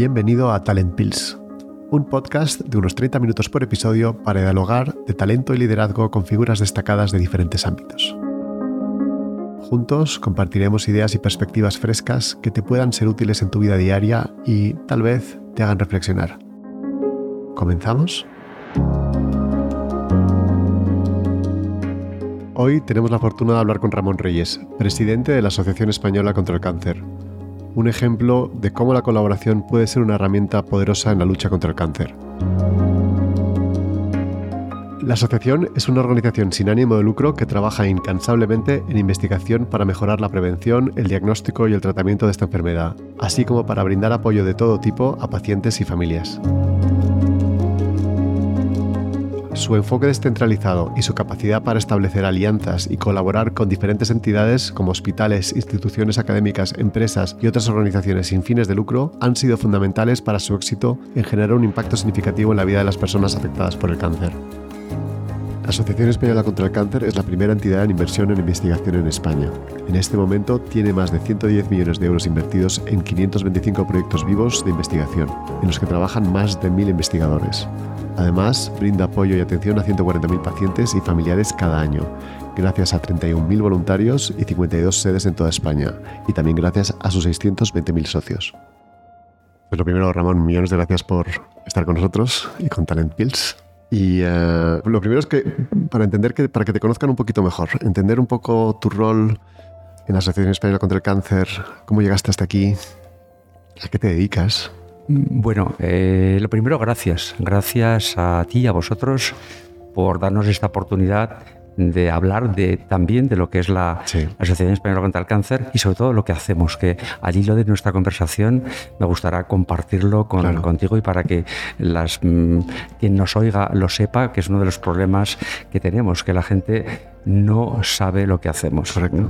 Bienvenido a Talent Pills, un podcast de unos 30 minutos por episodio para dialogar de talento y liderazgo con figuras destacadas de diferentes ámbitos. Juntos compartiremos ideas y perspectivas frescas que te puedan ser útiles en tu vida diaria y tal vez te hagan reflexionar. ¿Comenzamos? Hoy tenemos la fortuna de hablar con Ramón Reyes, presidente de la Asociación Española contra el Cáncer, un ejemplo de cómo la colaboración puede ser una herramienta poderosa en la lucha contra el cáncer. La asociación es una organización sin ánimo de lucro que trabaja incansablemente en investigación para mejorar la prevención, el diagnóstico y el tratamiento de esta enfermedad, así como para brindar apoyo de todo tipo a pacientes y familias. Su enfoque descentralizado y su capacidad para establecer alianzas y colaborar con diferentes entidades como hospitales, instituciones académicas, empresas y otras organizaciones sin fines de lucro han sido fundamentales para su éxito en generar un impacto significativo en la vida de las personas afectadas por el cáncer. La Asociación Española contra el Cáncer es la primera entidad en inversión en investigación en España. En este momento tiene más de 110 millones de euros invertidos en 525 proyectos vivos de investigación, en los que trabajan más de 1.000 investigadores. Además, brinda apoyo y atención a 140.000 pacientes y familiares cada año, gracias a 31.000 voluntarios y 52 sedes en toda España, y también gracias a sus 620.000 socios. Pues lo primero, Ramón, millones de gracias por estar con nosotros y con Talent Pills. Y uh, lo primero es que, para entender que, para que te conozcan un poquito mejor, entender un poco tu rol en la Asociación Española contra el Cáncer, cómo llegaste hasta aquí, a qué te dedicas. Bueno, eh, lo primero, gracias. Gracias a ti, a vosotros, por darnos esta oportunidad de hablar de, también de lo que es la Sí. Asociación Española contra el Cáncer y sobre todo lo que hacemos, que al hilo de nuestra conversación me gustará compartirlo con, Claro. contigo y para que las, mm, quien nos oiga lo sepa, que es uno de los problemas que tenemos, que la gente no sabe lo que hacemos. Correcto. ¿no?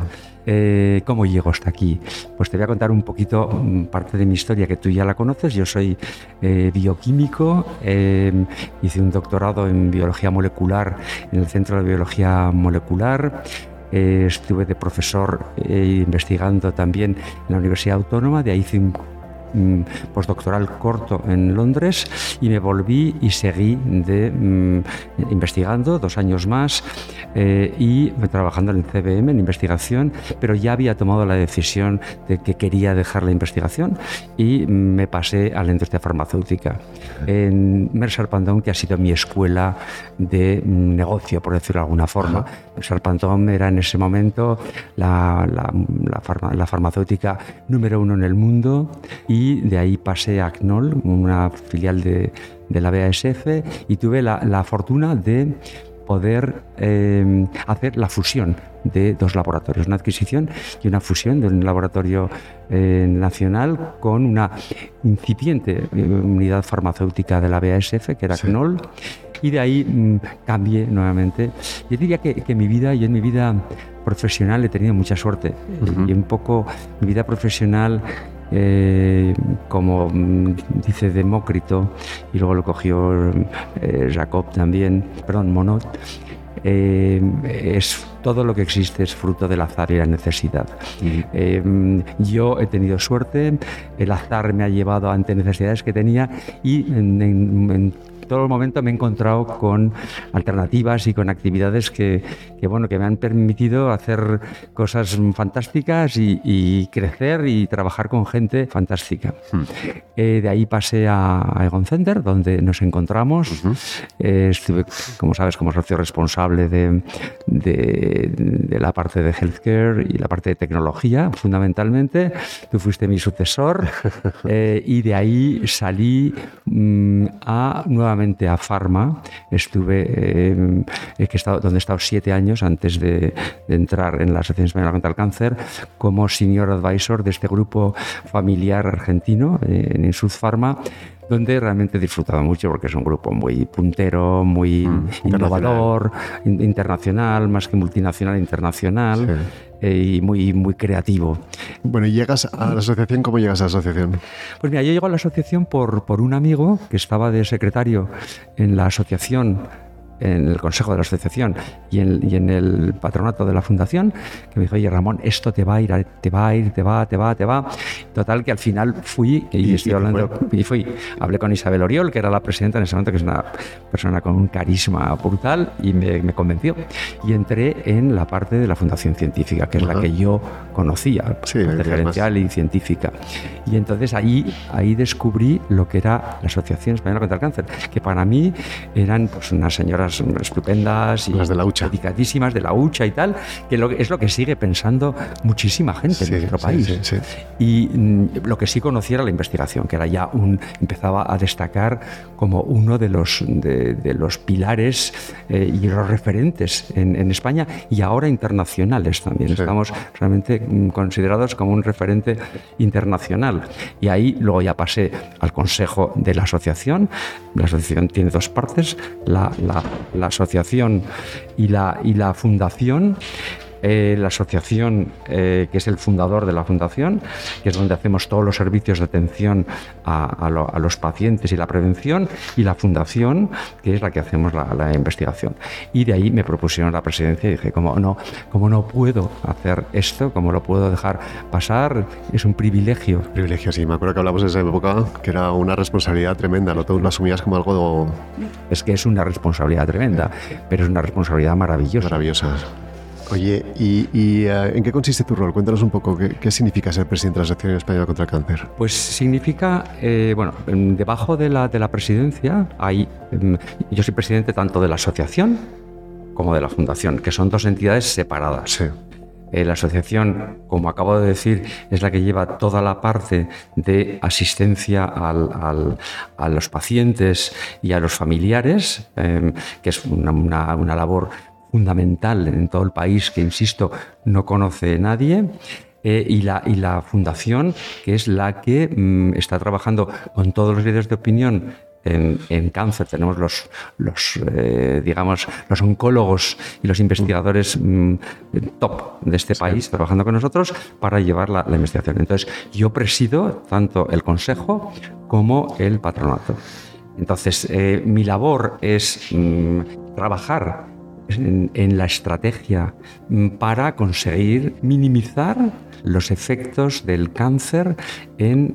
Eh, ¿Cómo llego hasta aquí? Pues te voy a contar un poquito mm, parte de mi historia que tú ya la conoces. Yo soy eh, bioquímico, eh, hice un doctorado en biología molecular en el Centro de Biología Molecular. Eh, estuve de profesor investigando también en la Universidad Autónoma, de ahí hice un mm, postdoctoral corto en Londres y me volví y seguí de, mm, investigando dos años más eh, y trabajando en el CBM en investigación, pero ya había tomado la decisión de que quería dejar la investigación y me pasé a la industria farmacéutica. En Mercer Pandón, que ha sido mi escuela de mm, negocio, por decirlo de alguna forma. Mercer Pandón era en ese momento la, la- la farma- la farmacéutica número uno en el mundo y de ahí pasé a CNOL, una filial de, de la BASF, y tuve la, la fortuna de poder eh, hacer la fusión de dos laboratorios, una adquisición y una fusión de un laboratorio eh, nacional con una incipiente eh, unidad farmacéutica de la BASF, que era Sí. CNOL, y de ahí mm, cambié nuevamente. Yo diría que, que mi vida, yo en mi vida profesional he tenido mucha suerte y un poco mi vida profesional eh, como dice Demócrito y luego lo cogió eh, Jacob también, perdón, Monod, eh, es todo lo que existe es fruto del azar y la necesidad. Yo he tenido suerte, el azar me ha llevado ante necesidades que tenía y en todo momento me he encontrado con alternativas y con actividades que, que, bueno, que me han permitido hacer cosas fantásticas y, y crecer y trabajar con gente fantástica. Eh, de ahí pasé a, a Egon Center, donde nos encontramos. Eh, estuve, como sabes, como socio responsable de, de- de la parte de healthcare y la parte de tecnología, fundamentalmente. Tú fuiste mi sucesor eh, y de ahí salí mm, a, nuevamente a Pharma. Estuve, eh, he estado, donde he estado siete años antes de, de entrar en la Asociación Española contra el Cáncer como senior advisor de este grupo familiar argentino eh, en Insud Pharma donde realmente he disfrutado mucho porque es un grupo muy puntero, muy innovador, in- internacional, más que multinacional, internacional eh, y muy, muy creativo. Bueno, y llegas a la asociación, ¿cómo llegas a la asociación? Pues mira, yo llego a la asociación por, por un amigo que estaba de secretario en la asociación en el consejo de la asociación y en, el patronato de la fundación, que me dijo, oye Ramón, esto te va a ir, te va a ir, te va, te va, te va. Total, que al final fui, y, estoy hablando, y fui, hablé con Isabel Oriol, que era la presidenta en ese momento, que es una persona con un carisma brutal, y me, convenció. Y entré en la parte de la fundación científica, que es la que yo conocía, referencial y científica. Y entonces ahí, ahí descubrí lo que era la Asociación Española contra el Cáncer, que para mí eran pues, unas señoras estupendas y Las de la hucha. dedicadísimas de la hucha y tal, que es lo que sigue pensando muchísima gente en nuestro país. y mm, lo que sí conocía era la investigación, que era ya un, empezaba a destacar como uno de los, de, los pilares eh, y los referentes en, en, España y ahora internacionales también. Estamos realmente mm, considerados como un referente internacional. Y ahí luego ya pasé al consejo de la asociación. La asociación tiene dos partes, la, la, asociación y la, y la fundación. Eh, la asociación, eh, que es el fundador de la fundación, que es donde hacemos todos los servicios de atención a, los pacientes y la prevención, y la fundación, que es la que hacemos la, investigación. Y de ahí me propusieron la presidencia y dije, ¿cómo no, cómo no puedo hacer esto? ¿Cómo lo puedo dejar pasar? Es un privilegio. Privilegio, sí. Me acuerdo que hablamos en esa época que era una responsabilidad tremenda, ¿no? Tú lo asumías como algo... Es que es una responsabilidad tremenda, pero es una responsabilidad maravillosa. Maravillosa. Oye, ¿y, eh, en qué consiste tu rol? Cuéntanos un poco qué, significa ser presidente de la Asociación Española contra el Cáncer. Pues significa, eh, bueno, debajo de la, de la presidencia hay, em, yo soy presidente tanto de la asociación como de la fundación, que son dos entidades separadas. Sí. Eh, la asociación, como acabo de decir, es la que lleva toda la parte de asistencia a los pacientes y a los familiares, em, que es una, una labor fundamental en todo el país que, insisto, no conoce nadie. Eh, y, la, y la fundación, que es la que mm, está trabajando con todos los líderes de opinión en, cáncer. Tenemos los, los eh, digamos, los oncólogos y los investigadores mm, top de este país trabajando con nosotros para llevar la, investigación. Entonces, yo presido tanto el consejo como el patronato. Entonces, eh, mi labor es mm, trabajar en, la estrategia mm, para conseguir minimizar los efectos del cáncer en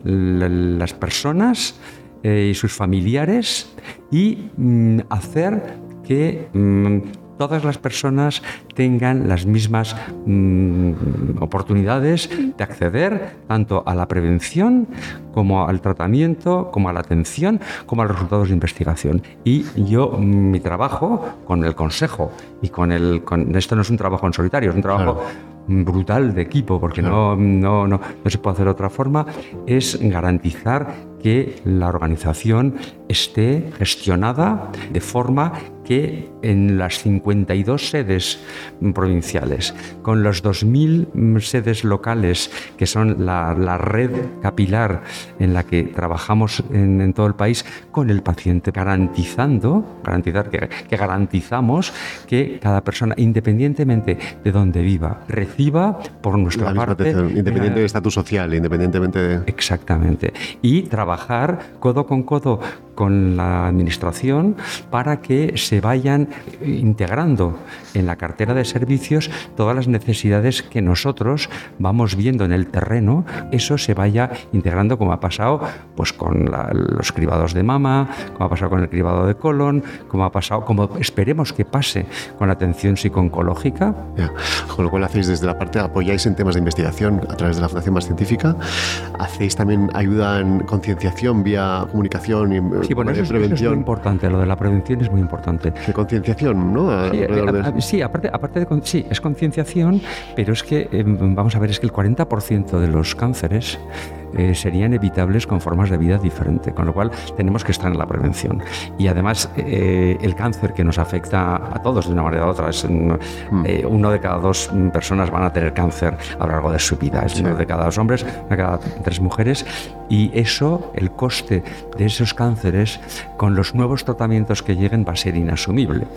las personas eh, y sus familiares y mm, hacer que mm, todas las personas tengan las mismas mm, oportunidades de acceder tanto a la prevención como al tratamiento, como a la atención, como a los resultados de investigación. Y yo, mi trabajo con el consejo y con el... Con, esto no es un trabajo en solitario, es un trabajo... brutal de equipo, porque no, no, no, no se puede hacer de otra forma, es garantizar que la organización esté gestionada de forma que en las 52 sedes provinciales, con los 2.000 sedes locales, que son la, red capilar en la que trabajamos en, todo el país, con el paciente, garantizando, garantizar que, garantizamos que cada persona, independientemente de donde viva, reciba por nuestra parte... Independiente del estatus social, independientemente de... Exactamente. Y trabajar codo con codo con la Administración para que se vayan integrando en la cartera de servicios todas las necesidades que nosotros vamos viendo en el terreno, eso se vaya integrando como ha pasado pues, con los cribados de mama, como ha pasado con el cribado de colon, como ha pasado, como esperemos que pase con la atención psicooncológica. Con lo cual hacéis desde la parte, apoyáis en temas de investigación a través de la Fundación Más Científica, hacéis también ayuda en concienciación vía comunicación y Sí, bueno, eso, es muy importante, lo de la prevención es muy importante. De concienciación, ¿no? Sí, aparte, aparte de sí, es concienciación, pero es que, em, vamos a ver, es que el 40% de los cánceres eh, serían evitables con formas de vida diferentes, con lo cual tenemos que estar en la prevención. Y además, eh, el cáncer que nos afecta a todos de una manera u otra, es, mm, eh, uno de cada dos personas van a tener cáncer a lo largo de su vida, es uno de cada dos hombres, una de cada tres mujeres, y eso, el coste de esos cánceres, con los nuevos tratamientos que lleguen, va a ser inasumible.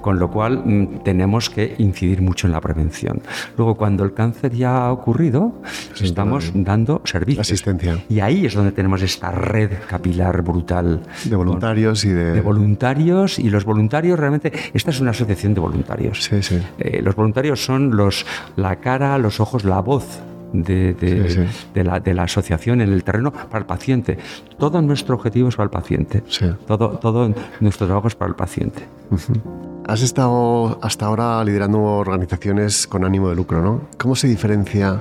Con lo cual, mm, tenemos que incidir mucho en la prevención. Luego, cuando el cáncer ya ha ocurrido, estamos dando servicios Y ahí es donde tenemos esta red capilar brutal. De voluntarios y de... De voluntarios y los voluntarios realmente, esta es una asociación de voluntarios. Sí, sí. Eh, los voluntarios son los, la cara, los ojos, la voz de, de, Sí, sí. de la, de la asociación en el terreno para el paciente. Todo nuestro objetivo es para el paciente. Sí. Todo, todo nuestro trabajo es para el paciente. Has estado hasta ahora liderando organizaciones con ánimo de lucro, ¿no? ¿Cómo se diferencia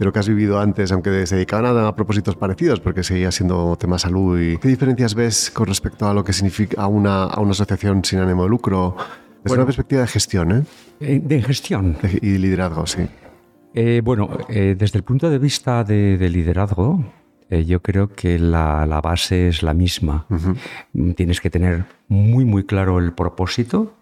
de lo que has vivido antes, aunque se dedicaban a, a propósitos parecidos, porque seguía siendo tema salud? ¿Y qué diferencias ves con respecto a lo que significa una, a una asociación sin ánimo de lucro? Desde Bueno. una perspectiva de gestión ¿eh? Eh, De gestión. De- y liderazgo, sí. Eh, bueno, eh, desde el punto de vista de, de liderazgo, eh, yo creo que la, la base es la misma. Mm, Tienes que tener muy, muy claro el propósito,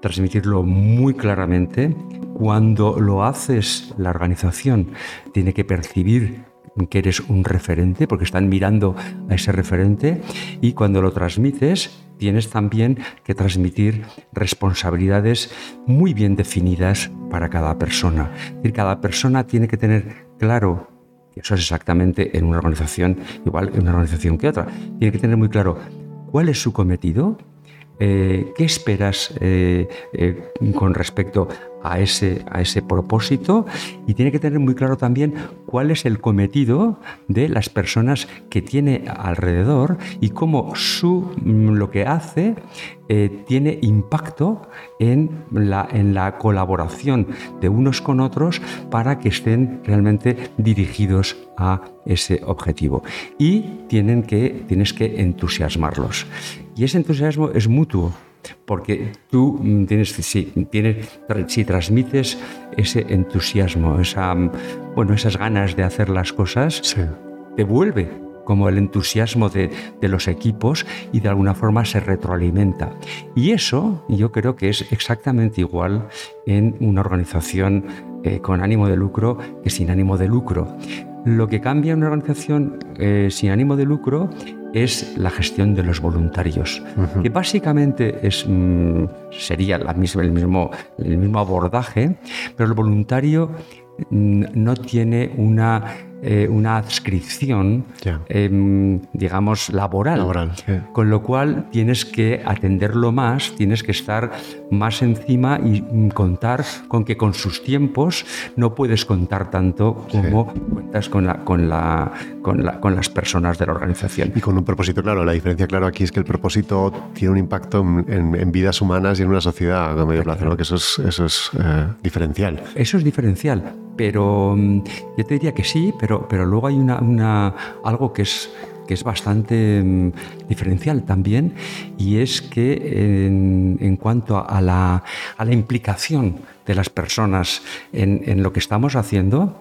transmitirlo muy claramente. Cuando lo haces, la organización tiene que percibir que eres un referente, porque están mirando a ese referente, y cuando lo transmites, tienes también que transmitir responsabilidades muy bien definidas para cada persona. Cada persona tiene que tener claro y eso es exactamente en una organización, igual en una organización que otra. Tiene que tener muy claro cuál es su cometido, eh, qué esperas eh, eh, con respecto a ese, a ese propósito y tiene que tener muy claro también cuál es el cometido de las personas que tiene alrededor y cómo su, mm, lo que hace eh, tiene impacto en la, en la colaboración de unos con otros para que estén realmente dirigidos a ese objetivo. Y tienen que, tienes que entusiasmarlos. Y ese entusiasmo es mutuo. Porque tú mm, tienes, si, tienes, si transmites ese entusiasmo, esa, mm, bueno, esas ganas de hacer las cosas, Sí. te vuelve como el entusiasmo de, de los equipos y de alguna forma se retroalimenta. Y eso yo creo que es exactamente igual en una organización eh, con ánimo de lucro que sin ánimo de lucro. Lo que cambia en una organización eh, sin ánimo de lucro es la gestión de los voluntarios, que básicamente es, mm, sería la misma, el, mismo, el mismo abordaje, pero el voluntario mm, no tiene una, eh, una adscripción, em, digamos, laboral. Con lo cual tienes que atenderlo más, tienes que estar más encima y mm, contar con que con sus tiempos no puedes contar tanto como cuentas con, la, con, la, con, la- con las personas de la organización. Y con un propósito claro. La diferencia, claro, aquí es que el propósito tiene un impacto en, en- en vidas humanas y en una sociedad a medio plazo, ¿no? que eso es, eso es eh, diferencial. Eso es diferencial, pero mm, yo te diría que sí, pero, pero luego hay una- algo que es, que es bastante mm, diferencial también, y es que en, en cuanto a la, a la implicación de las personas en, en lo que estamos haciendo,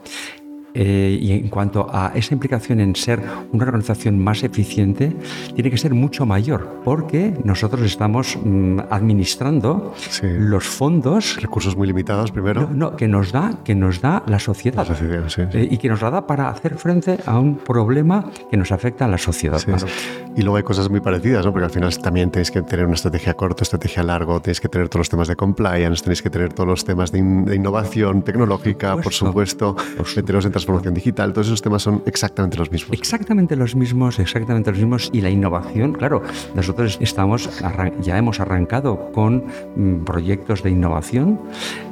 eh, y en cuanto a esa implicación en ser una organización más eficiente, tiene que ser mucho mayor, porque nosotros estamos mm, administrando Sí. los fondos Recursos muy limitados, primero. no, no, que nos da, que nos da la sociedad. La sociedad, sí. Eh, y que nos la da para hacer frente a un problema que nos afecta a la sociedad. Sí, sí. Y luego hay cosas muy parecidas, ¿no? Porque al final también tenéis que tener una estrategia a corto, estrategia largo, tenéis que tener todos los temas de compliance, tenéis que tener todos los temas de, in- de innovación tecnológica, por supuesto. supuesto, meteros en transformación digital, todos esos temas son exactamente los mismos. Exactamente los mismos, exactamente los mismos. Y la innovación, claro, nosotros estamos ya hemos arrancado con mm, proyectos de innovación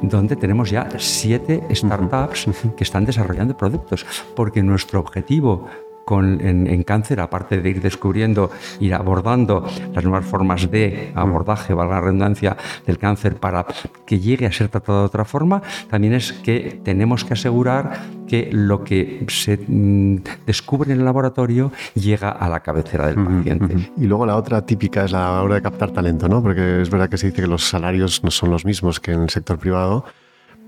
donde tenemos ya siete startups que están desarrollando productos, porque nuestro objetivo con, en, en cáncer, aparte de ir descubriendo, ir abordando las nuevas formas de abordaje, valga la redundancia, del cáncer para que llegue a ser tratado de otra forma, también es que tenemos que asegurar que lo que se mm, descubre en el laboratorio llega a la cabecera del paciente. Y luego la otra típica es la hora de captar talento, ¿no? Porque es verdad que se dice que los salarios no son los mismos que en el sector privado,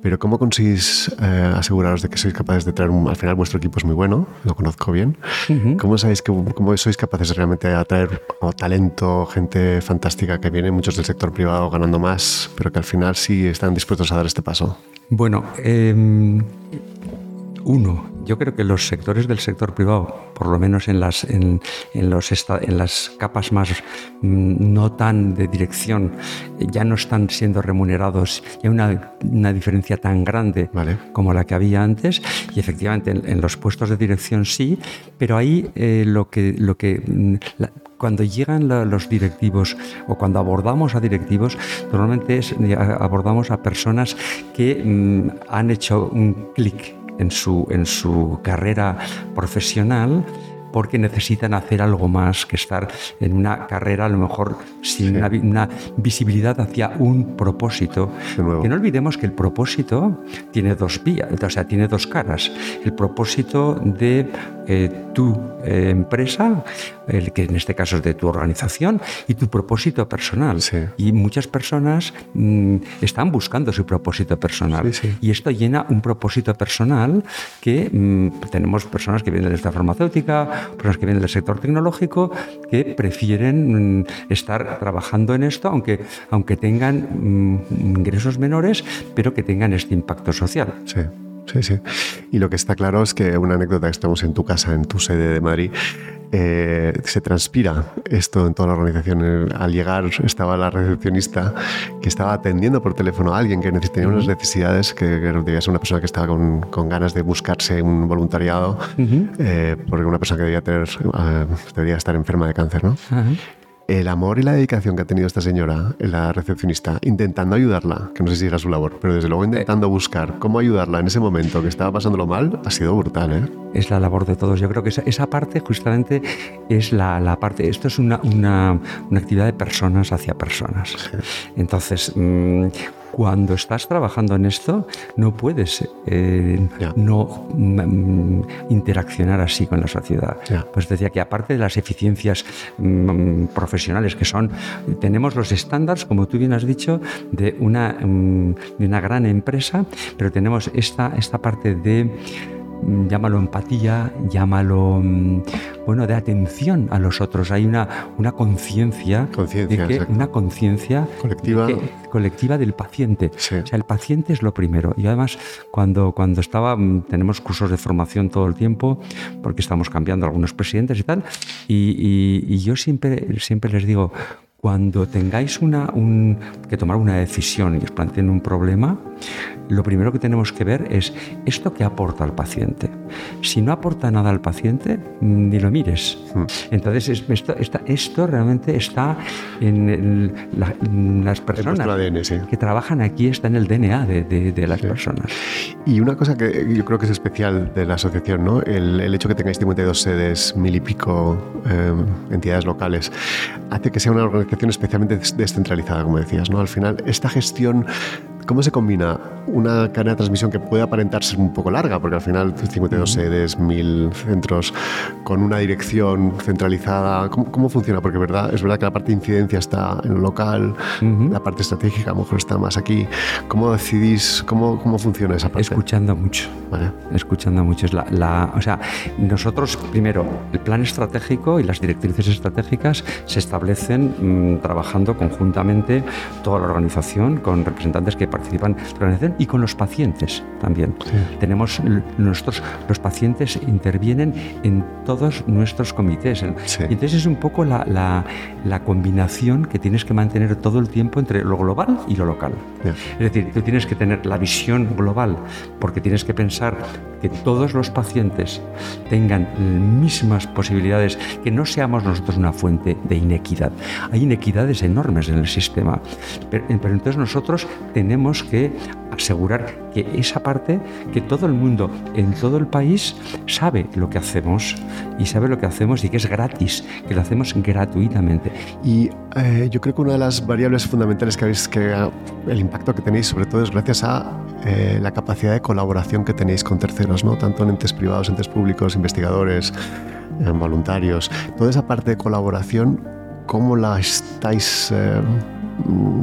pero ¿cómo conseguís eh, aseguraros de que sois capaces de traer, un- al final vuestro equipo es muy bueno, lo conozco bien, ¿cómo sabéis que cómo sois capaces realmente de atraer talento, gente fantástica que viene, muchos del sector privado ganando más, pero que al final sí están dispuestos a dar este paso? Bueno, eh, uno, yo creo que los sectores del sector privado, por lo menos en las, en, los en las capas más mm, no tan de dirección, ya no están siendo remunerados. Hay una, una diferencia tan grande como la que había antes. Y efectivamente en, los puestos de dirección sí, pero ahí eh, lo que, lo que mm, cuando llegan los directivos o cuando abordamos a directivos, normalmente abordamos a personas que mm, han hecho un clic en su, en su carrera profesional porque necesitan hacer algo más que estar en una carrera a lo mejor sin una, visibilidad hacia un propósito. Que no olvidemos que el propósito tiene dos vías, o sea, tiene dos caras. El propósito de eh, tu eh, empresa, el que en este caso es de tu organización, y tu propósito personal. Y muchas personas mm, están buscando su propósito personal. y esto llena un propósito personal que mm, tenemos personas que vienen de esta farmacéutica, personas que vienen del sector tecnológico, que prefieren mm, estar trabajando en esto, aunque, aunque tengan ingresos menores, pero que tengan este impacto social. Sí. Sí, sí. Y lo que está claro es que una anécdota que estamos en tu casa, en tu sede de Madrid, eh, se transpira esto en toda la organización. Al llegar estaba la recepcionista que estaba atendiendo por teléfono a alguien que tenía unas necesidades, que, debía ser una persona que estaba con, con ganas de buscarse un voluntariado, eh, porque una persona que debía, tener, uh, debía estar enferma de cáncer, ¿no? El amor y la dedicación que ha tenido esta señora, la recepcionista, intentando ayudarla, que no sé si era su labor, pero desde luego intentando buscar cómo ayudarla en ese momento que estaba pasándolo mal, ha sido brutal. ¿eh? Es la labor de todos. Yo creo que esa, parte justamente es la, parte, esto es una, una, actividad de personas hacia personas. Entonces, mm, cuando estás trabajando en esto, no puedes eh, no mm, interaccionar así con la sociedad. Pues decía que aparte de las eficiencias mm, profesionales que son, tenemos los estándares, como tú bien has dicho, de una, mm, de una gran empresa, pero tenemos esta, esta parte de Mm, llámalo empatía, llámalo, mm, bueno, de atención a los otros. Hay una, una conciencia, una conciencia colectiva. colectiva del paciente. O sea, el paciente es lo primero. Y además, cuando, cuando estaba, mm, tenemos cursos de formación todo el tiempo, porque estamos cambiando algunos presidentes y tal, y, y yo siempre, siempre les digo, cuando tengáis una, un, que tomar una decisión y os planteen un problema, lo primero que tenemos que ver es esto que aporta al paciente. Si no aporta nada al paciente, ni lo mires. Hmm. Entonces, esto, esto realmente está en, las personas que trabajan aquí, está en el DNA de, las personas. Y una cosa que yo creo que es especial de la asociación, ¿no? el, el hecho que tengáis 52 sedes, mil y pico eh, entidades locales, hace que sea una organización especialmente descentralizada, como decías, ¿no? Al final, esta gestión ¿Cómo se combina una cadena de transmisión que puede aparentar ser un poco larga, porque al final 52 sedes, 1000 centros, con una dirección centralizada? ¿Cómo, funciona? Porque verdad, es verdad que la parte de incidencia está en lo local, la parte estratégica a lo mejor está más aquí. ¿Cómo decidís, cómo, cómo funciona esa parte? Escuchando mucho. Vale. Escuchando mucho. Es la, o sea, nosotros, primero, el plan estratégico y las directrices estratégicas se establecen mm, trabajando conjuntamente toda la organización con representantes que participan en la organización y con los pacientes también. Tenemos nuestros, los pacientes intervienen en todos nuestros comités. Y entonces es un poco la, la, la, combinación que tienes que mantener todo el tiempo entre lo global y lo local. Es decir, tú tienes que tener la visión global porque tienes que pensar que todos los pacientes tengan mismas posibilidades, que no seamos nosotros una fuente de inequidad. Hay inequidades enormes en el sistema, pero, pero entonces nosotros tenemos que asegurar que esa parte, que todo el mundo en todo el país sabe lo que hacemos y sabe lo que hacemos y que es gratis, que lo hacemos gratuitamente. Y eh, yo creo que una de las variables fundamentales que habéis, que el impacto que tenéis sobre todo es gracias a eh, la capacidad de colaboración que tenéis con terceros, ¿no? tanto en entes privados, entes públicos, investigadores, eh, voluntarios. Toda esa parte de colaboración, ¿cómo la estáis Mm,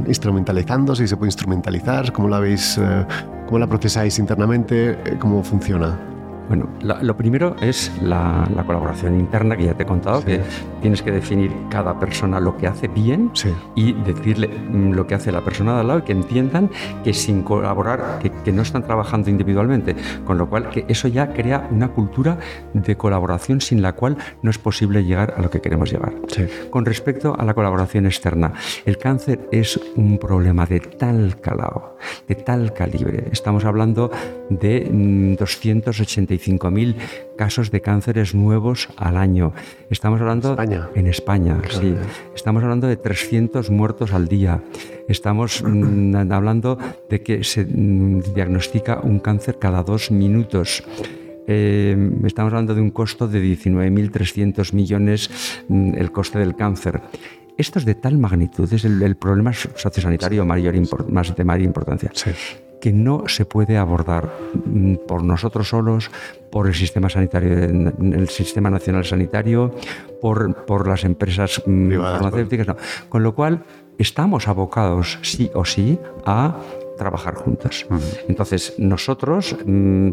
instrumentalizando, si se puede instrumentalizar, cómo la veis, eh, cómo la procesáis internamente, eh, cómo funciona. Bueno, lo primero es la, colaboración interna que ya te he contado, que tienes que definir cada persona lo que hace bien y decirle mm, lo que hace la persona de al lado y que entiendan que sin colaborar, que, no están trabajando individualmente, con lo cual que eso ya crea una cultura de colaboración sin la cual no es posible llegar a lo que queremos llegar. Con respecto a la colaboración externa, el cáncer es un problema de tal calado, de tal calibre. Estamos hablando de 280 mm, 35.000 casos de cánceres nuevos al año. Estamos hablando España. en España, sí. Estamos hablando de 300 muertos al día. Estamos mm, hablando de que se mm, diagnostica un cáncer cada dos minutos. Eh, estamos hablando de un costo de 19.300 millones mm, el coste del cáncer. Esto es de tal magnitud, es el, problema sociosanitario mayor, más de mayor importancia. Sí que no se puede abordar mm, por nosotros solos, por el sistema sanitario, el sistema nacional sanitario, por, por las empresas mm, farmacéuticas. Con lo cual, estamos abocados sí o sí a trabajar juntos. Entonces, nosotros mm,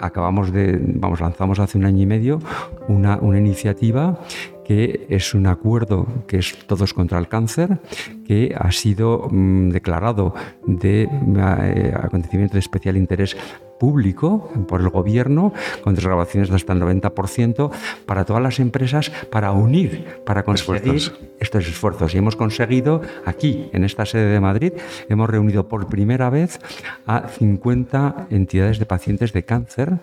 acabamos de, vamos, lanzamos hace un año y medio una, una iniciativa que es un acuerdo que es Todos contra el Cáncer, que ha sido mm, declarado de eh, acontecimiento de especial interés público por el gobierno, con desgrabaciones de hasta el 90%, para todas las empresas, para unir, para conseguir estos esfuerzos. Y hemos conseguido aquí, en esta sede de Madrid, hemos reunido por primera vez a 50 entidades de pacientes de cáncer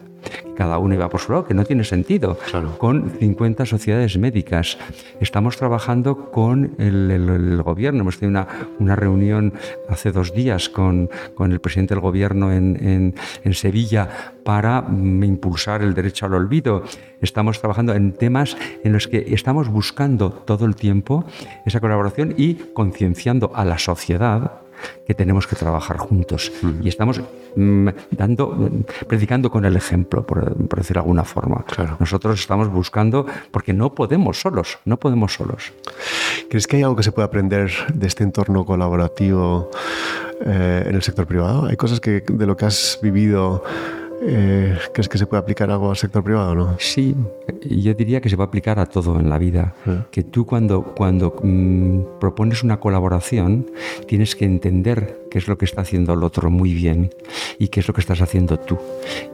cada uno iba por su lado, que no tiene sentido, con 50 sociedades médicas. Estamos trabajando con el, gobierno, hemos tenido una, una, reunión hace dos días con, con el presidente del gobierno en, en, en Sevilla para mm, impulsar el derecho al olvido. Estamos trabajando en temas en los que estamos buscando todo el tiempo esa colaboración y concienciando a la sociedad que tenemos que trabajar juntos. Y estamos mm, dando, predicando con el ejemplo, por, decir de alguna forma. Nosotros estamos buscando, porque no podemos solos, no podemos solos. ¿Crees que hay algo que se puede aprender de este entorno colaborativo eh, en el sector privado? ¿Hay cosas que de lo que has vivido eh, ¿Crees que se puede aplicar algo al sector privado o no? Sí, yo diría que se va a aplicar a todo en la vida. Que tú cuando, cuando mm, propones una colaboración tienes que entender qué es lo que está haciendo el otro muy bien y qué es lo que estás haciendo tú.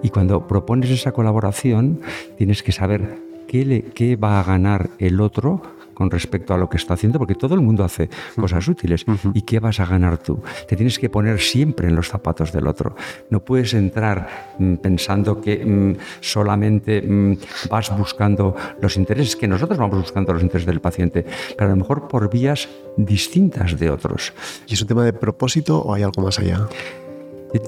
Y cuando propones esa colaboración tienes que saber qué, le, qué va a ganar el otro con respecto a lo que está haciendo, porque todo el mundo hace cosas útiles. ¿Y qué vas a ganar tú? Te tienes que poner siempre en los zapatos del otro. No puedes entrar mm, pensando que mm, solamente mm, vas buscando los intereses, que nosotros vamos buscando los intereses del paciente, pero a lo mejor por vías distintas de otros. ¿Y es un tema de propósito o hay algo más allá?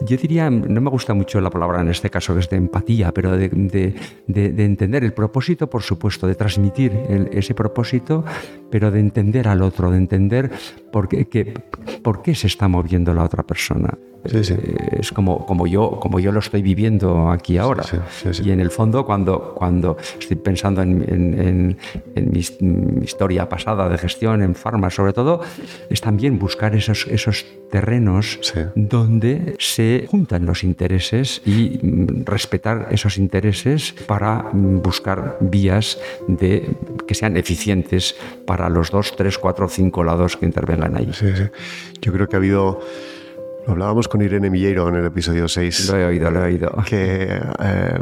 Yo diría, no me gusta mucho la palabra en este caso, que es de empatía, pero de, entender el propósito, por supuesto, de transmitir ese propósito, pero de entender al otro, de entender por qué, por qué se está moviendo la otra persona. Eh, es como, como, yo, como yo lo estoy viviendo aquí ahora. y en el fondo, cuando, cuando estoy pensando en, mi, historia pasada de gestión, en farma sobre todo, es también buscar esos, esos terrenos donde se juntan los intereses y mm, respetar esos intereses para mm, buscar vías de, que sean eficientes para los dos, tres, cuatro, cinco lados que intervengan ahí. Yo creo que ha habido hablábamos con Irene Milleiro en el episodio 6. Lo he oído, lo he oído. Que eh,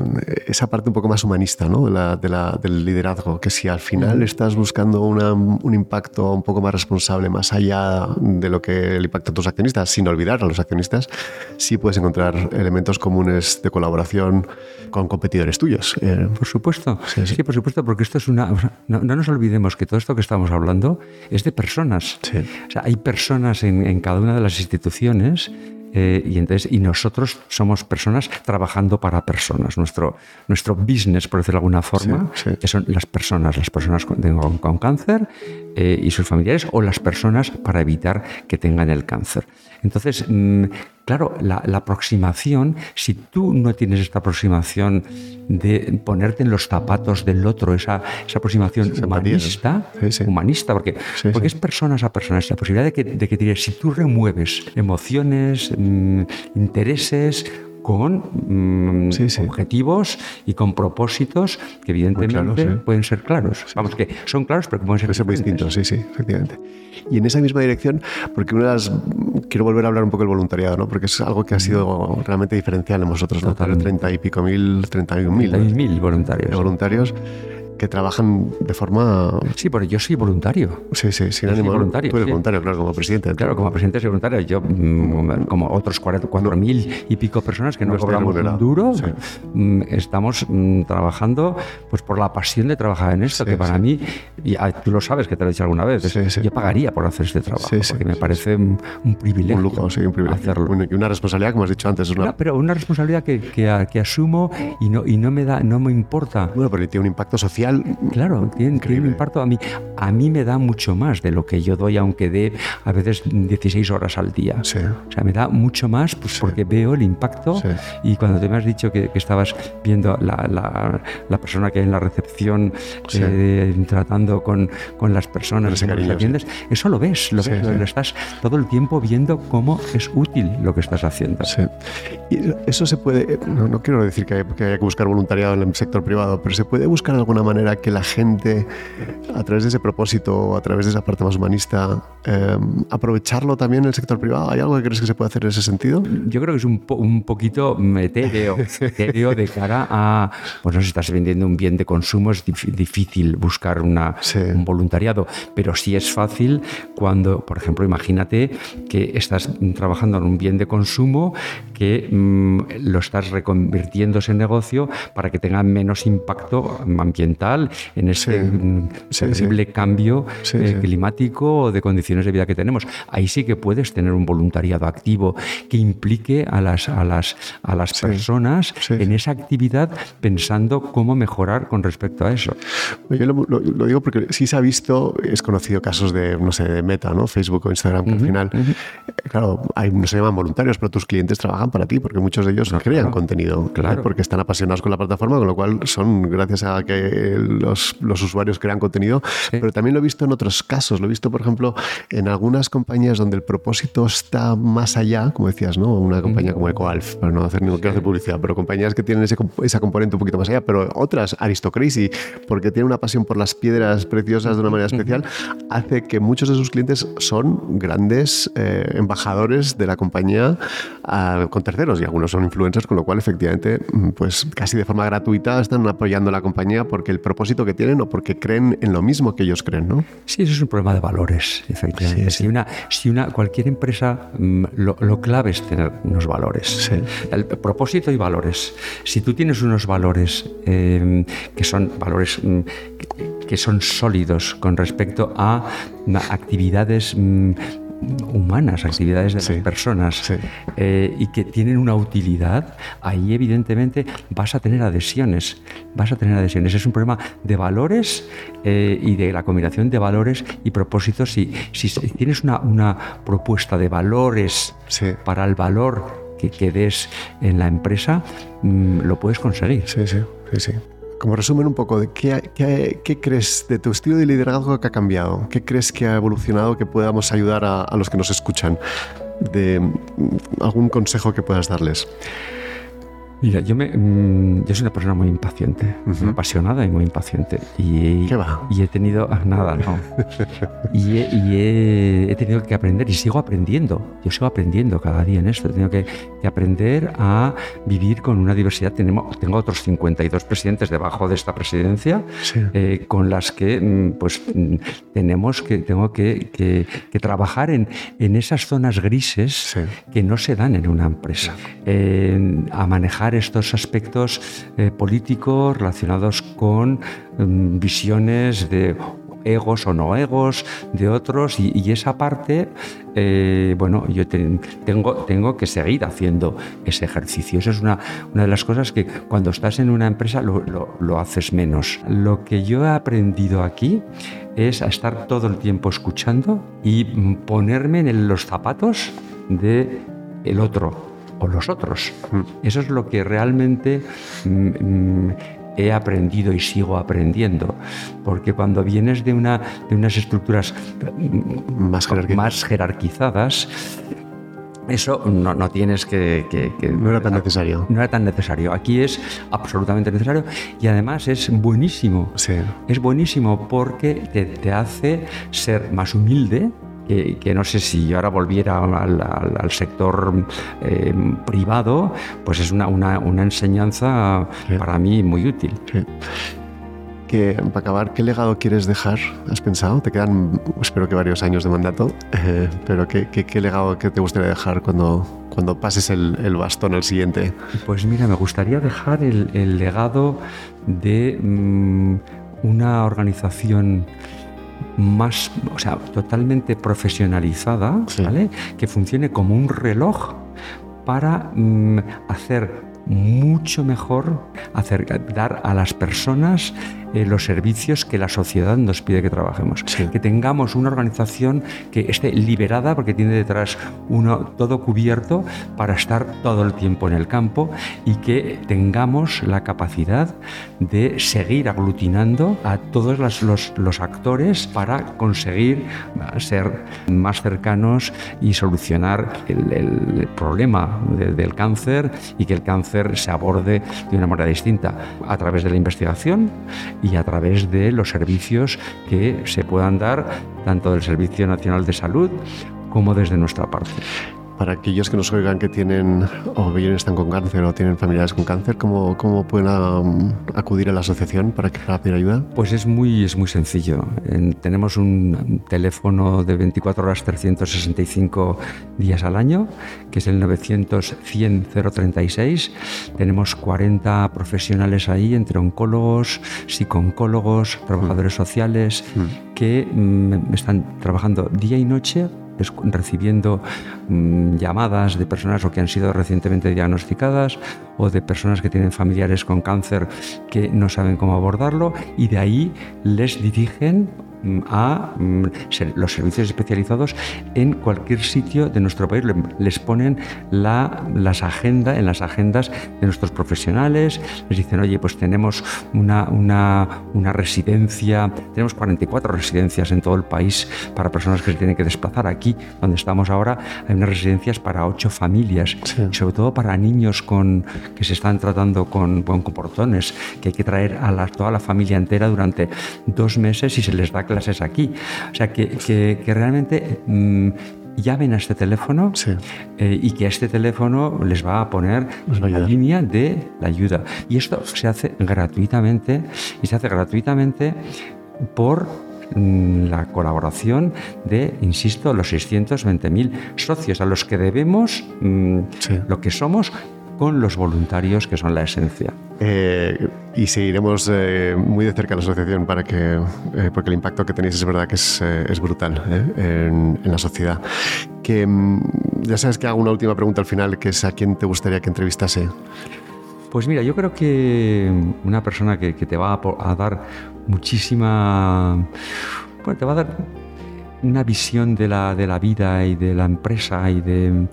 esa parte un poco más humanista ¿no? de la, del liderazgo, que si al final estás buscando un impacto un poco más responsable, más allá de lo que le impacta a tus accionistas, sin olvidar a los accionistas, sí puedes encontrar elementos comunes de colaboración con competidores tuyos. Eh, por supuesto, sí, por supuesto, porque esto es una... No, nos olvidemos que todo esto que estamos hablando es de personas. O sea, hay personas en, en cada una de las instituciones eh, y, entonces, y nosotros somos personas trabajando para personas. Nuestro, nuestro business, por decirlo de alguna forma, son las personas, las personas con, con, cáncer eh, y sus familiares o las personas para evitar que tengan el cáncer. Entonces, mm, claro, la, aproximación, si tú no tienes esta aproximación de ponerte en los zapatos del otro, esa, esa aproximación humanista, humanista, porque, porque es personas a personas, la posibilidad de que, de que si tú remueves emociones, mm, intereses, con mm, objetivos y con propósitos que evidentemente pueden ser claros. Vamos, que son claros, pero que pueden ser, distintos. Sí, sí, efectivamente. Y en esa misma dirección, porque una de las. Quiero volver a hablar un poco del voluntariado, ¿no? porque es algo que ha sido realmente diferencial en vosotros, ¿no? 30 y pico mil, 31 mil. mil voluntarios. voluntarios que trabajan de forma... Sí, pero yo soy voluntario. Sí, sí, sin ánimo. voluntario. Tú eres voluntario, claro, como presidente. Claro, como presidente soy voluntario. Yo, mm, como otros cuatro mil y pico personas que no, cobramos un duro, mm, estamos mm, trabajando pues por la pasión de trabajar en esto, que para mí, y ah, tú lo sabes, que te lo he dicho alguna vez, yo pagaría por hacer este trabajo, porque me parece un, privilegio. Un lujo, sí, un privilegio. Hacerlo. Y una responsabilidad, como has dicho antes. Una... pero una responsabilidad que, que, asumo y no, y no me da, no me importa. Bueno, pero tiene un impacto social. Claro, tiene, un impacto a mí. A mí me da mucho más de lo que yo doy, aunque dé a veces 16 horas al día. O sea, me da mucho más pues, porque veo el impacto. Y cuando te me has dicho que, estabas viendo la, la, persona que hay en la recepción eh, tratando con, con, las personas que las atiendes, eso lo ves, lo ves, lo, estás todo el tiempo viendo cómo es útil lo que estás haciendo. Y eso se puede, no, no quiero decir que, haya que buscar voluntariado en el sector privado, pero se puede buscar de alguna manera que la gente, a través de ese propósito, a través de esa parte más humanista, em, aprovecharlo también en el sector privado? ¿Hay algo que crees que se puede hacer en ese sentido? Yo creo que es un, un poquito etéreo, de cara a, pues no si estás vendiendo un bien de consumo, es difícil buscar una, un voluntariado, pero sí es fácil cuando, por ejemplo, imagínate que estás trabajando en un bien de consumo que mm, lo estás reconvirtiendo ese negocio para que tenga menos impacto ambiental en ese sensible cambio eh, climático o de condiciones de vida que tenemos. Ahí sí que puedes tener un voluntariado activo que implique a las, a las, a las personas en esa actividad pensando cómo mejorar con respecto a eso. Yo lo, digo porque sí se ha visto, es conocido casos de, no sé, de Meta, ¿no? Facebook o Instagram, que al final, claro, hay, no se llaman voluntarios, pero tus clientes trabajan para ti porque muchos de ellos crean contenido, claro. porque están apasionados con la plataforma, con lo cual son, gracias a que los los, usuarios crean contenido, pero también lo he visto en otros casos. Lo he visto, por ejemplo, en algunas compañías donde el propósito está más allá, como decías, ¿no? Una compañía como EcoAlf, para no hacer ningún hacer publicidad, pero compañías que tienen ese, esa componente un poquito más allá, pero otras, Aristocracy, porque tienen una pasión por las piedras preciosas de una manera especial, hace que muchos de sus clientes son grandes eh, embajadores de la compañía ah, con terceros y algunos son influencers, con lo cual efectivamente, pues casi de forma gratuita están apoyando a la compañía porque el propósito que tienen o porque creen en lo mismo que ellos creen, ¿no? Sí, eso es un problema de valores, efectivamente. Si, una, si una, cualquier empresa, mm, lo, clave es tener unos valores. El propósito y valores. Si tú tienes unos valores eh, que son valores mm, que son sólidos con respecto a actividades mm, humanas, actividades de las personas eh, y que tienen una utilidad, ahí evidentemente vas a tener adhesiones, vas a tener adhesiones. Es un problema de valores eh, y de la combinación de valores y propósitos. Si, si tienes una, una propuesta de valores para el valor que, que des en la empresa, mm, lo puedes conseguir. Sí, sí, sí, sí. Como resumen un poco, de qué, qué, crees de tu estilo de liderazgo que ha cambiado? ¿Qué crees que ha evolucionado que podamos ayudar a, a los que nos escuchan? De mm, algún consejo que puedas darles. Mira, yo, me, mm, yo soy una persona muy impaciente, muy apasionada y muy impaciente. Y, ¿Qué va? Y he tenido. Ah, nada, no. y, he, tenido que aprender y sigo aprendiendo. Yo sigo aprendiendo cada día en esto. He tenido que, aprender a vivir con una diversidad. Tenemos, tengo otros 52 presidentes debajo de esta presidencia eh, con las que mm, pues, mm, tenemos que, tengo que, que, trabajar en, en esas zonas grises que no se dan en una empresa. a manejar estos aspectos eh, políticos relacionados con mm, visiones de egos o no egos de otros y, esa parte, eh, bueno, yo tengo, tengo que seguir haciendo ese ejercicio. Eso es una, una de las cosas que cuando estás en una empresa lo, lo, haces menos. Lo que yo he aprendido aquí es a estar todo el tiempo escuchando y ponerme en los zapatos de otro o los otros. Mm. Eso es lo que realmente mm, mm, he aprendido y sigo aprendiendo, porque cuando vienes de, una, de unas estructuras más, más jerarquizadas, eso no, no tienes que, No era tan necesario. No era tan necesario. Aquí es absolutamente necesario y además es buenísimo. Sí. Es buenísimo porque te, hace ser más humilde, que, no sé si yo ahora volviera al, sector eh, privado, pues es una, una, una enseñanza para mí muy útil. Sí que, para acabar, ¿qué legado quieres dejar? ¿Has pensado? Te quedan, espero que varios años de mandato, eh, pero ¿qué, ¿qué, legado que te gustaría dejar cuando, cuando pases el, el, bastón al siguiente? Pues mira, me gustaría dejar el, el legado de mm, una organización más, o sea, totalmente profesionalizada, ¿vale? Que funcione como un reloj para mm, hacer mucho mejor dar a las personas eh, los servicios que la sociedad nos pide que trabajemos. Que tengamos una organización que esté liberada porque tiene detrás uno todo cubierto para estar todo el tiempo en el campo y que tengamos la capacidad de seguir aglutinando a todos los, los, actores para conseguir ser más cercanos y solucionar el, problema del cáncer y que el cáncer se aborde de una manera distinta a través de la investigación y a través de los servicios que se puedan dar tanto del Servicio Nacional de Salud como desde nuestra parte. Para aquellos que nos oigan que tienen o bien están con cáncer o tienen familiares con cáncer, ¿cómo, cómo pueden um, acudir a la asociación para, que, para pedir ayuda? Pues es muy, es muy sencillo. tenemos un teléfono de 24 horas 365 días al año, que es el 900-100-036. Tenemos 40 profesionales ahí, entre oncólogos, psicooncólogos, trabajadores sociales, mm. que mm, están trabajando día y noche recibiendo mm, llamadas de personas o que han sido recientemente diagnosticadas o de personas que tienen familiares con cáncer que no saben cómo abordarlo y de ahí les dirigen a mm, los servicios especializados en cualquier sitio de nuestro país. Les ponen la, las agendas, en las agendas de nuestros profesionales, les dicen, oye, pues tenemos una, una, una, residencia, tenemos 44 residencias en todo el país para personas que se tienen que desplazar. Aquí, donde estamos ahora, hay unas residencias para ocho familias, sobre todo para niños con, que se están tratando con, con comportones, que hay que traer a la, toda la familia entera durante dos meses y se les da clases aquí. O sea, que, que, realmente mm, llamen a este teléfono eh, y que a este teléfono les va a poner la línea de la ayuda. Y esto se hace gratuitamente y se hace gratuitamente por mm, la colaboración de, insisto, los 620.000 socios a los que debemos mm, lo que somos con los voluntarios que son la esencia. Eh, y seguiremos eh, muy de cerca la asociación para que, eh, porque el impacto que tenéis es verdad que es, es brutal en, en, la sociedad. Que, mm, ya sabes que hago una última pregunta al final, que es a quién te gustaría que entrevistase. Pues mira, yo creo que una persona que, que te va a, a dar muchísima... Bueno, te va a dar una visión de la, de la vida y de la empresa y de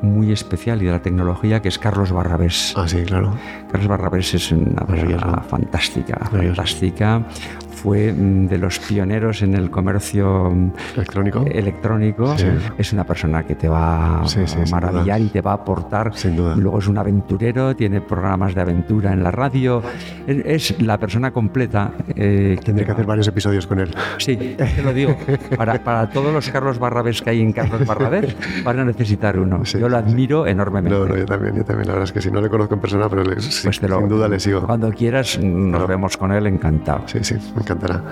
muy especial y de la tecnología que es Carlos Barrabés. Ah, sí, claro. Carlos Barrabés es una persona fantástica, fantástica fue mm, de los pioneros en el comercio mm, electrónico. Es una persona que te va a maravillar y te va a aportar. Sin duda. Luego es un aventurero, tiene programas de aventura en la radio. Es, la persona completa. Eh, Tendré que hacer varios episodios con él. Sí, te lo digo. Para, para todos los Carlos Barrabés que hay en Carlos Barrabés, van a necesitar uno. yo lo admiro enormemente. No, no, yo también, yo también. La verdad es que si no le conozco en persona, pero pues sin duda le sigo. Cuando quieras, nos vemos con él, encantado. Sí, sí, me encantará.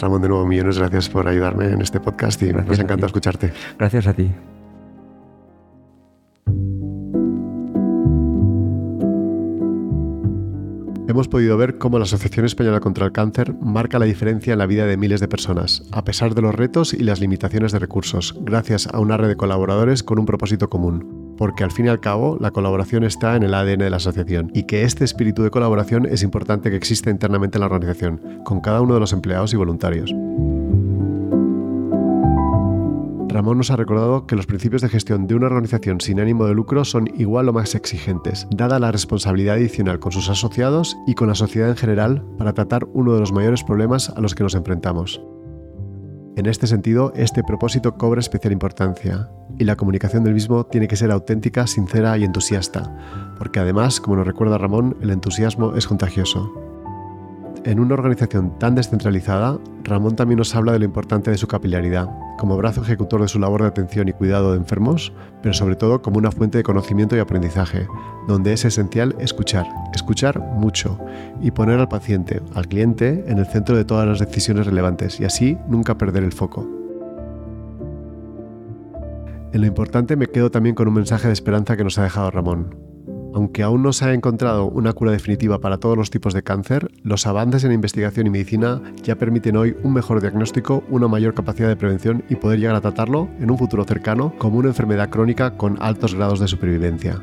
Ramón, de nuevo, millones gracias por ayudarme en este podcast y nos encanta escucharte. Gracias a ti. Hemos podido ver cómo la Asociación Española contra el Cáncer marca la diferencia en la vida de miles de personas, a pesar de los retos y las limitaciones de recursos, gracias a una red de colaboradores con un propósito común porque al fin y al cabo la colaboración está en el ADN de la asociación y que este espíritu de colaboración es importante que exista internamente en la organización, con cada uno de los empleados y voluntarios. Ramón nos ha recordado que los principios de gestión de una organización sin ánimo de lucro son igual o más exigentes, dada la responsabilidad adicional con sus asociados y con la sociedad en general para tratar uno de los mayores problemas a los que nos enfrentamos, En este sentido, este propósito cobra especial importancia y la comunicación del mismo tiene que ser auténtica, sincera y entusiasta, porque además, como nos recuerda Ramón, el entusiasmo es contagioso. En una organización tan descentralizada, Ramón también nos habla de lo importante de su capilaridad, como brazo ejecutor de su labor de atención y cuidado de enfermos, pero sobre todo como una fuente de conocimiento y aprendizaje, donde es esencial escuchar, escuchar mucho y poner al paciente, al cliente, en el centro de todas las decisiones relevantes y así nunca perder el foco. En lo importante me quedo también con un mensaje de esperanza que nos ha dejado Ramón, aunque aún no se ha encontrado una cura definitiva para todos los tipos de cáncer, los avances en investigación y medicina ya permiten hoy un mejor diagnóstico, una mayor capacidad de prevención y poder llegar a tratarlo en un futuro cercano como una enfermedad crónica con altos grados de supervivencia.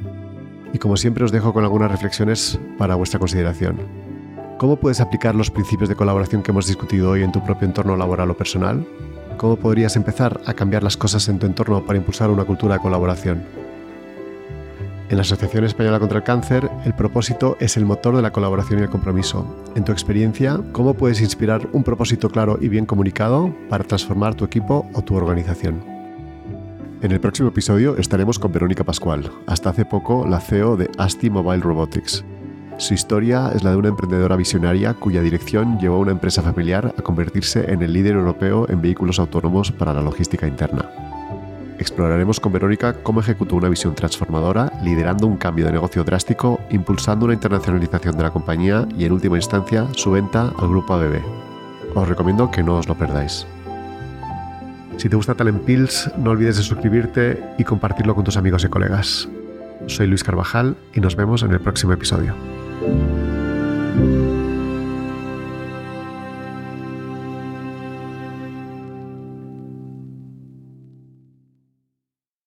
Y como siempre os dejo con algunas reflexiones para vuestra consideración. ¿Cómo puedes aplicar los principios de colaboración que hemos discutido hoy en tu propio entorno laboral o personal? ¿Cómo podrías empezar a cambiar las cosas en tu entorno para impulsar una cultura de colaboración? En la Asociación Española contra el Cáncer, el propósito es el motor de la colaboración y el compromiso. En tu experiencia, ¿cómo puedes inspirar un propósito claro y bien comunicado para transformar tu equipo o tu organización? En el próximo episodio estaremos con Verónica Pascual, hasta hace poco la CEO de ASTI Mobile Robotics. Su historia es la de una emprendedora visionaria cuya dirección llevó a una empresa familiar a convertirse en el líder europeo en vehículos autónomos para la logística interna. Exploraremos con Verónica cómo ejecutó una visión transformadora, liderando un cambio de negocio drástico, impulsando una internacionalización de la compañía y, en última instancia, su venta al grupo ABB. Os recomiendo que no os lo perdáis. Si te gusta Talent Pills, no olvides de suscribirte y compartirlo con tus amigos y colegas. Soy Luis Carvajal y nos vemos en el próximo episodio.